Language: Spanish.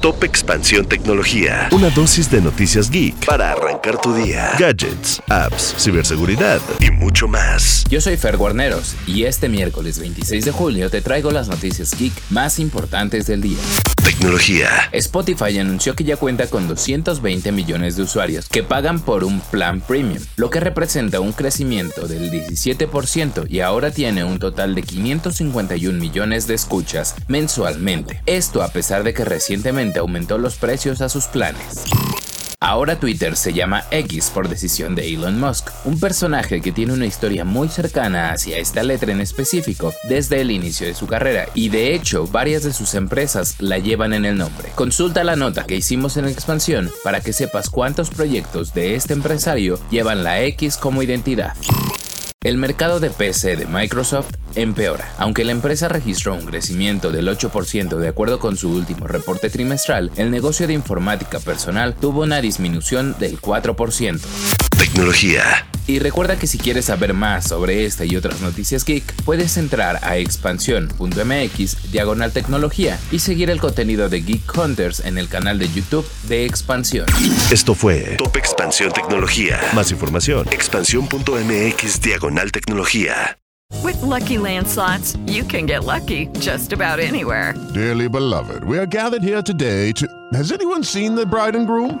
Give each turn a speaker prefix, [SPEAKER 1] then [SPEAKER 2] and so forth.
[SPEAKER 1] Top Expansión Tecnología. Una dosis de noticias geek para arrancar tu día. Gadgets, apps, ciberseguridad y mucho más.
[SPEAKER 2] Yo soy Fer Guarneros y este miércoles 26 de julio te traigo las noticias geek más importantes del día.
[SPEAKER 1] Tecnología.
[SPEAKER 2] Spotify anunció que ya cuenta con 220 millones de usuarios que pagan por un plan premium, lo que representa un crecimiento del 17% y ahora tiene un total de 551 millones de escuchas mensualmente. Esto a pesar de que recientemente aumentó los precios a sus planes. Ahora Twitter se llama X por decisión de Elon Musk, un personaje que tiene una historia muy cercana hacia esta letra en específico desde el inicio de su carrera y de hecho varias de sus empresas la llevan en el nombre. Consulta la nota que hicimos en expansión para que sepas cuántos proyectos de este empresario llevan la X como identidad. El mercado de PC de Microsoft empeora. Aunque la empresa registró un crecimiento del 8% de acuerdo con su último reporte trimestral, el negocio de informática personal tuvo una disminución del 4%.
[SPEAKER 1] Tecnología.
[SPEAKER 2] Y recuerda que si quieres saber más sobre esta y otras noticias geek, puedes entrar a expansión.mx diagonal tecnología y seguir el contenido de Geek Hunters en el canal de YouTube de Expansión.
[SPEAKER 1] Esto fue Top Expansión Tecnología. Más información, expansión.mx diagonal tecnología.
[SPEAKER 3] With lucky landslots, you can get lucky just about anywhere.
[SPEAKER 4] Dearly beloved, we are gathered here today to. Has anyone seen the bride and groom?